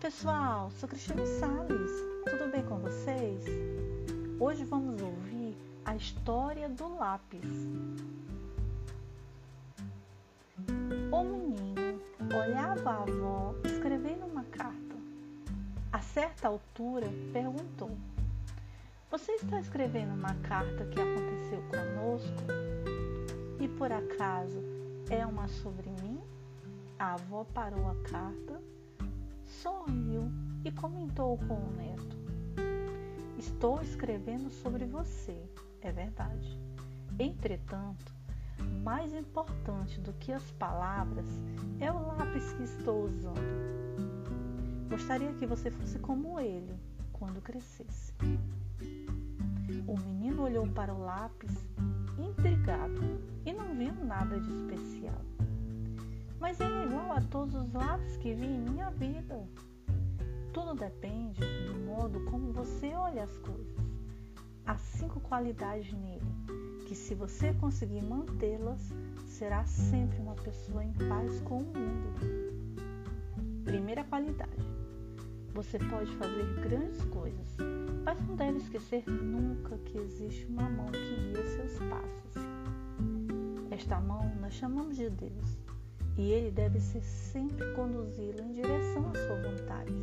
pessoal, sou Cristiane Salles. Tudo bem com vocês? Hoje vamos ouvir a história do lápis. O menino olhava a avó escrevendo uma carta. A certa altura perguntou: Você está escrevendo uma carta que aconteceu conosco? E por acaso é uma sobre mim? A avó parou a carta sorriu e comentou com o neto: Estou escrevendo sobre você, é verdade. Entretanto, mais importante do que as palavras é o lápis que estou usando. Gostaria que você fosse como ele quando crescesse. O menino olhou para o lápis intrigado e não viu nada de especial mas é igual a todos os lápis que vi em minha vida. Tudo depende do modo como você olha as coisas. Há cinco qualidades nele, que se você conseguir mantê-las, será sempre uma pessoa em paz com o mundo. Primeira qualidade: você pode fazer grandes coisas, mas não deve esquecer nunca que existe uma mão que guia seus passos. Esta mão nós chamamos de Deus e ele deve ser sempre conduzi-lo em direção à sua vontade.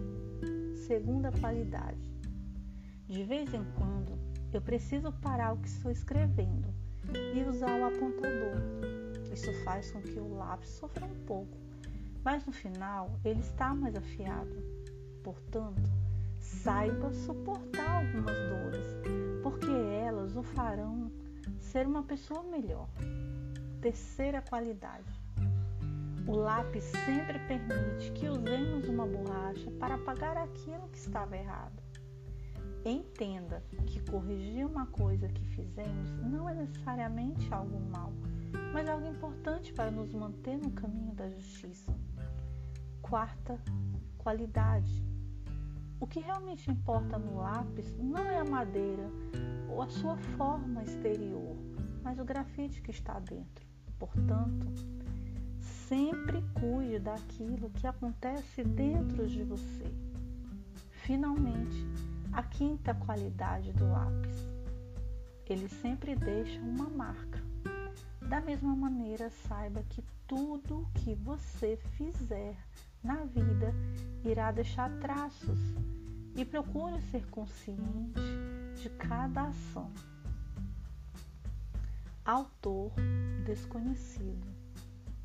Segunda qualidade. De vez em quando, eu preciso parar o que estou escrevendo e usar o apontador. Isso faz com que o lápis sofra um pouco, mas no final ele está mais afiado. Portanto, saiba suportar algumas dores, porque elas o farão ser uma pessoa melhor. Terceira qualidade o lápis sempre permite que usemos uma borracha para apagar aquilo que estava errado. Entenda que corrigir uma coisa que fizemos não é necessariamente algo mal, mas algo importante para nos manter no caminho da justiça. Quarta, qualidade. O que realmente importa no lápis não é a madeira ou a sua forma exterior, mas o grafite que está dentro. Portanto, Sempre cuide daquilo que acontece dentro de você. Finalmente, a quinta qualidade do lápis. Ele sempre deixa uma marca. Da mesma maneira, saiba que tudo que você fizer na vida irá deixar traços e procure ser consciente de cada ação. Autor desconhecido.